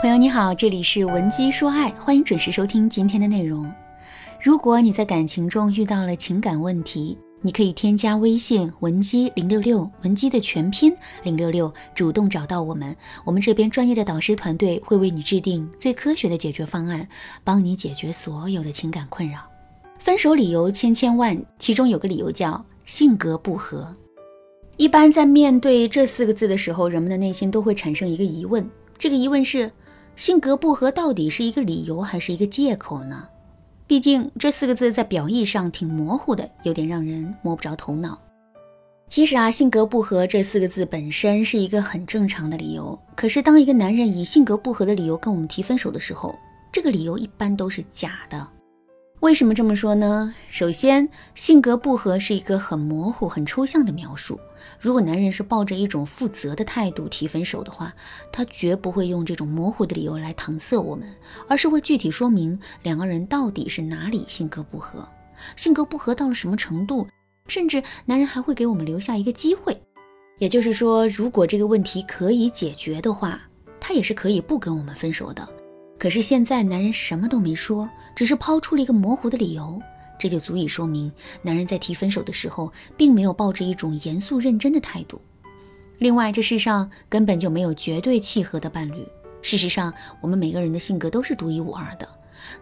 朋友你好，这里是文姬说爱，欢迎准时收听今天的内容。如果你在感情中遇到了情感问题，你可以添加微信文姬零六六，文姬的全拼零六六，主动找到我们，我们这边专业的导师团队会为你制定最科学的解决方案，帮你解决所有的情感困扰。分手理由千千万，其中有个理由叫性格不合。一般在面对这四个字的时候，人们的内心都会产生一个疑问，这个疑问是。性格不合到底是一个理由还是一个借口呢？毕竟这四个字在表意上挺模糊的，有点让人摸不着头脑。其实啊，性格不合这四个字本身是一个很正常的理由。可是当一个男人以性格不合的理由跟我们提分手的时候，这个理由一般都是假的。为什么这么说呢？首先，性格不合是一个很模糊、很抽象的描述。如果男人是抱着一种负责的态度提分手的话，他绝不会用这种模糊的理由来搪塞我们，而是会具体说明两个人到底是哪里性格不合，性格不合到了什么程度，甚至男人还会给我们留下一个机会。也就是说，如果这个问题可以解决的话，他也是可以不跟我们分手的。可是现在男人什么都没说，只是抛出了一个模糊的理由，这就足以说明男人在提分手的时候，并没有抱着一种严肃认真的态度。另外，这世上根本就没有绝对契合的伴侣。事实上，我们每个人的性格都是独一无二的。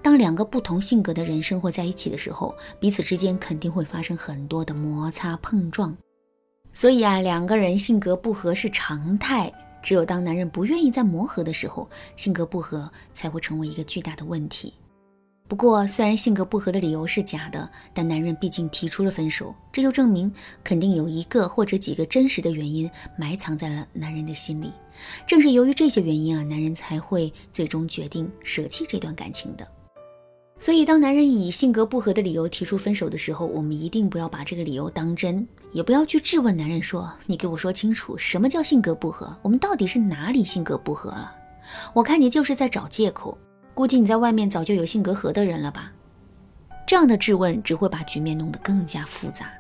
当两个不同性格的人生活在一起的时候，彼此之间肯定会发生很多的摩擦碰撞。所以啊，两个人性格不合是常态。只有当男人不愿意再磨合的时候，性格不合才会成为一个巨大的问题。不过，虽然性格不合的理由是假的，但男人毕竟提出了分手，这就证明肯定有一个或者几个真实的原因埋藏在了男人的心里。正是由于这些原因啊，男人才会最终决定舍弃这段感情的。所以，当男人以性格不合的理由提出分手的时候，我们一定不要把这个理由当真，也不要去质问男人说：“你给我说清楚，什么叫性格不合？我们到底是哪里性格不合了？”我看你就是在找借口，估计你在外面早就有性格合的人了吧？这样的质问只会把局面弄得更加复杂。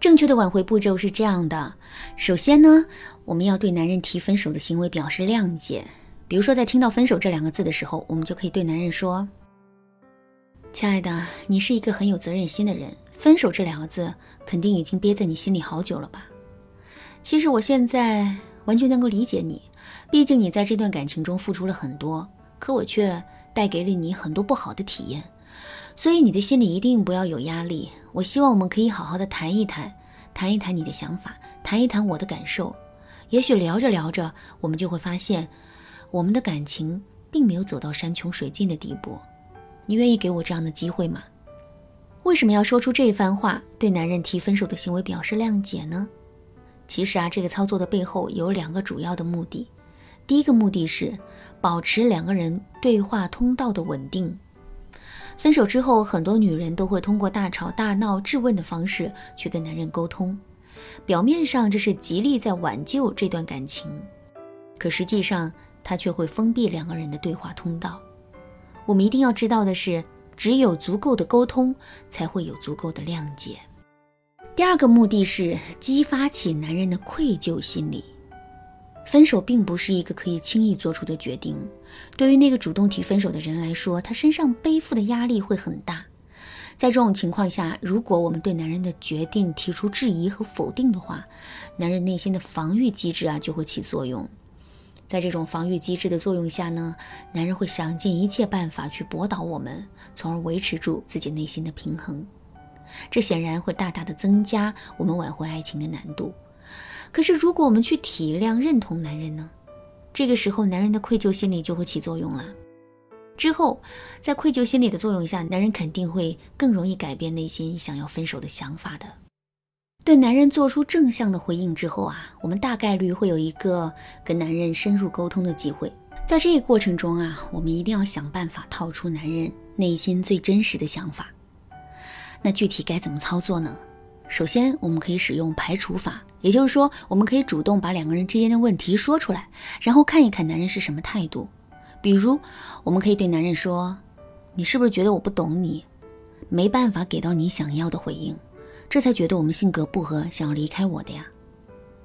正确的挽回步骤是这样的：首先呢，我们要对男人提分手的行为表示谅解。比如说，在听到“分手”这两个字的时候，我们就可以对男人说。亲爱的，你是一个很有责任心的人。分手这两个字，肯定已经憋在你心里好久了吧？其实我现在完全能够理解你，毕竟你在这段感情中付出了很多，可我却带给了你很多不好的体验，所以你的心里一定不要有压力。我希望我们可以好好的谈一谈，谈一谈你的想法，谈一谈我的感受。也许聊着聊着，我们就会发现，我们的感情并没有走到山穷水尽的地步。你愿意给我这样的机会吗？为什么要说出这番话，对男人提分手的行为表示谅解呢？其实啊，这个操作的背后有两个主要的目的。第一个目的是保持两个人对话通道的稳定。分手之后，很多女人都会通过大吵大闹、质问的方式去跟男人沟通，表面上这是极力在挽救这段感情，可实际上他却会封闭两个人的对话通道。我们一定要知道的是，只有足够的沟通，才会有足够的谅解。第二个目的是激发起男人的愧疚心理。分手并不是一个可以轻易做出的决定，对于那个主动提分手的人来说，他身上背负的压力会很大。在这种情况下，如果我们对男人的决定提出质疑和否定的话，男人内心的防御机制啊就会起作用。在这种防御机制的作用下呢，男人会想尽一切办法去驳倒我们，从而维持住自己内心的平衡。这显然会大大的增加我们挽回爱情的难度。可是，如果我们去体谅、认同男人呢？这个时候，男人的愧疚心理就会起作用了。之后，在愧疚心理的作用下，男人肯定会更容易改变内心想要分手的想法的。对男人做出正向的回应之后啊，我们大概率会有一个跟男人深入沟通的机会。在这个过程中啊，我们一定要想办法套出男人内心最真实的想法。那具体该怎么操作呢？首先，我们可以使用排除法，也就是说，我们可以主动把两个人之间的问题说出来，然后看一看男人是什么态度。比如，我们可以对男人说：“你是不是觉得我不懂你，没办法给到你想要的回应？”这才觉得我们性格不合，想要离开我的呀。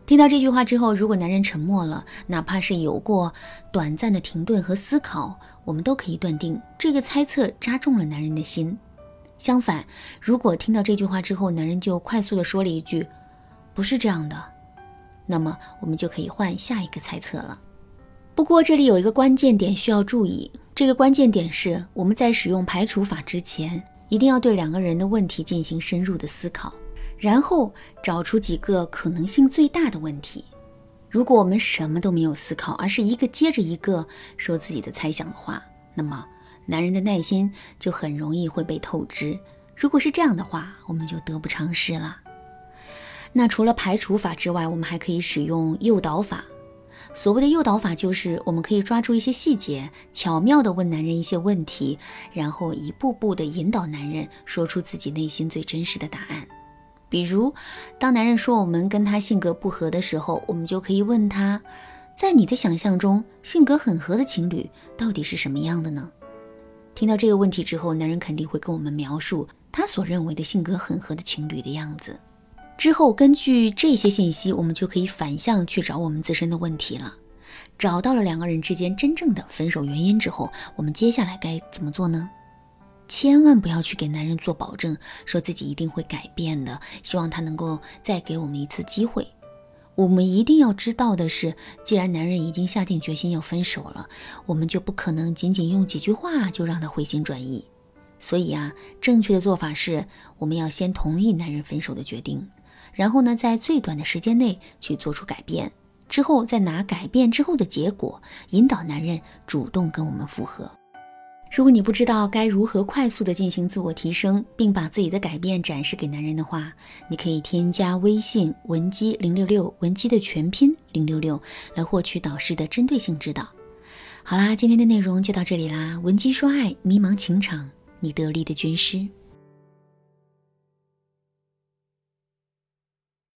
听到这句话之后，如果男人沉默了，哪怕是有过短暂的停顿和思考，我们都可以断定这个猜测扎中了男人的心。相反，如果听到这句话之后，男人就快速的说了一句“不是这样的”，那么我们就可以换下一个猜测了。不过这里有一个关键点需要注意，这个关键点是我们在使用排除法之前，一定要对两个人的问题进行深入的思考。然后找出几个可能性最大的问题。如果我们什么都没有思考，而是一个接着一个说自己的猜想的话，那么男人的耐心就很容易会被透支。如果是这样的话，我们就得不偿失了。那除了排除法之外，我们还可以使用诱导法。所谓的诱导法，就是我们可以抓住一些细节，巧妙地问男人一些问题，然后一步步地引导男人说出自己内心最真实的答案。比如，当男人说我们跟他性格不合的时候，我们就可以问他，在你的想象中，性格很合的情侣到底是什么样的呢？听到这个问题之后，男人肯定会跟我们描述他所认为的性格很合的情侣的样子。之后，根据这些信息，我们就可以反向去找我们自身的问题了。找到了两个人之间真正的分手原因之后，我们接下来该怎么做呢？千万不要去给男人做保证，说自己一定会改变的，希望他能够再给我们一次机会。我们一定要知道的是，既然男人已经下定决心要分手了，我们就不可能仅仅用几句话就让他回心转意。所以啊，正确的做法是，我们要先同意男人分手的决定，然后呢，在最短的时间内去做出改变，之后再拿改变之后的结果引导男人主动跟我们复合。如果你不知道该如何快速的进行自我提升，并把自己的改变展示给男人的话，你可以添加微信文姬零六六，文姬的全拼零六六，来获取导师的针对性指导。好啦，今天的内容就到这里啦，文姬说爱，迷茫情场，你得力的军师。